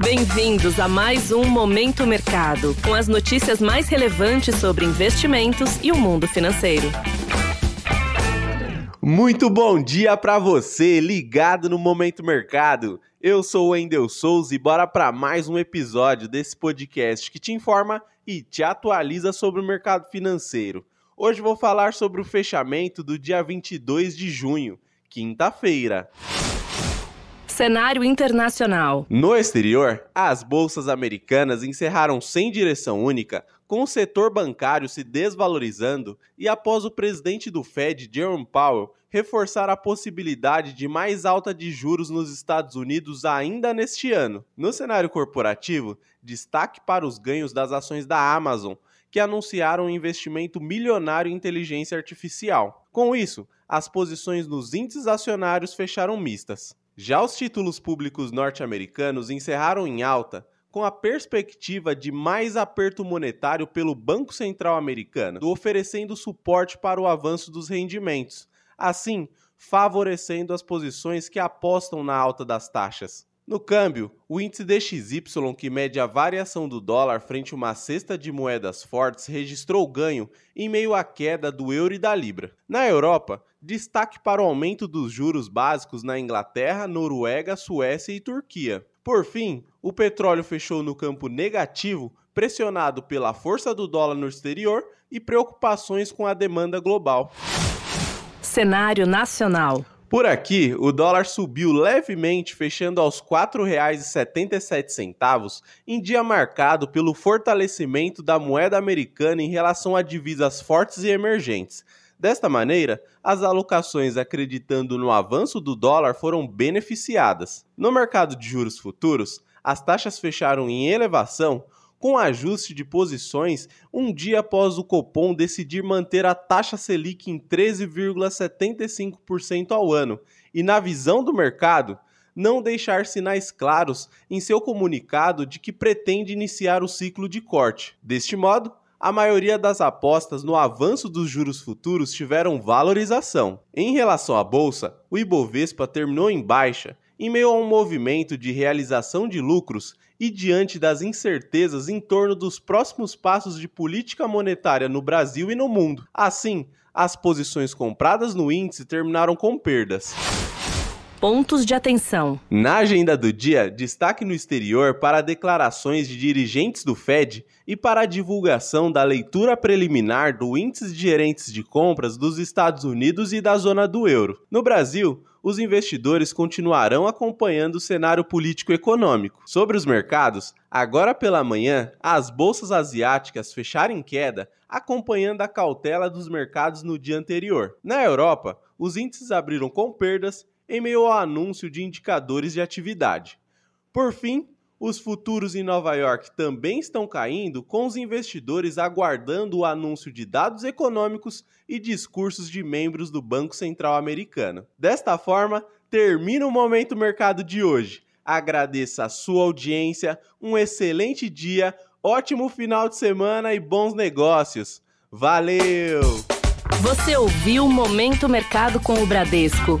Bem-vindos a mais um Momento Mercado, com as notícias mais relevantes sobre investimentos e o mundo financeiro. Muito bom dia para você, ligado no Momento Mercado. Eu sou o Wendel Souza e bora para mais um episódio desse podcast que te informa e te atualiza sobre o mercado financeiro. Hoje vou falar sobre o fechamento do dia 22 de junho, quinta-feira. Cenário internacional. No exterior, as bolsas americanas encerraram sem direção única, com o setor bancário se desvalorizando e após o presidente do Fed, Jerome Powell, reforçar a possibilidade de mais alta de juros nos Estados Unidos ainda neste ano. No cenário corporativo, destaque para os ganhos das ações da Amazon, que anunciaram um investimento milionário em inteligência artificial. Com isso, as posições nos índices acionários fecharam mistas. Já os títulos públicos norte-americanos encerraram em alta, com a perspectiva de mais aperto monetário pelo Banco Central americano, oferecendo suporte para o avanço dos rendimentos, assim favorecendo as posições que apostam na alta das taxas. No câmbio, o índice DXY, que mede a variação do dólar frente a uma cesta de moedas fortes, registrou ganho em meio à queda do euro e da libra. Na Europa, destaque para o aumento dos juros básicos na Inglaterra, Noruega, Suécia e Turquia. Por fim, o petróleo fechou no campo negativo, pressionado pela força do dólar no exterior e preocupações com a demanda global. Cenário nacional. Por aqui, o dólar subiu levemente, fechando aos R$ 4,77, em dia marcado pelo fortalecimento da moeda americana em relação a divisas fortes e emergentes. Desta maneira, as alocações acreditando no avanço do dólar foram beneficiadas. No mercado de juros futuros, as taxas fecharam em elevação, com ajuste de posições um dia após o Copom decidir manter a taxa Selic em 13,75% ao ano e, na visão do mercado, não deixar sinais claros em seu comunicado de que pretende iniciar o ciclo de corte. Deste modo, a maioria das apostas no avanço dos juros futuros tiveram valorização. Em relação à bolsa, o Ibovespa terminou em baixa em meio a um movimento de realização de lucros e diante das incertezas em torno dos próximos passos de política monetária no Brasil e no mundo. Assim, as posições compradas no índice terminaram com perdas. Pontos de atenção. Na agenda do dia, destaque no exterior para declarações de dirigentes do Fed e para a divulgação da leitura preliminar do Índice de Gerentes de Compras dos Estados Unidos e da zona do euro. No Brasil, os investidores continuarão acompanhando o cenário político-econômico. Sobre os mercados, agora pela manhã, as bolsas asiáticas fecharam em queda, acompanhando a cautela dos mercados no dia anterior. Na Europa, os índices abriram com perdas em meio ao anúncio de indicadores de atividade. Por fim, os futuros em Nova York também estão caindo, com os investidores aguardando o anúncio de dados econômicos e discursos de membros do Banco Central americano. Desta forma, termina o Momento Mercado de hoje. Agradeço a sua audiência, um excelente dia, ótimo final de semana e bons negócios. Valeu! Você ouviu Momento Mercado com o Bradesco.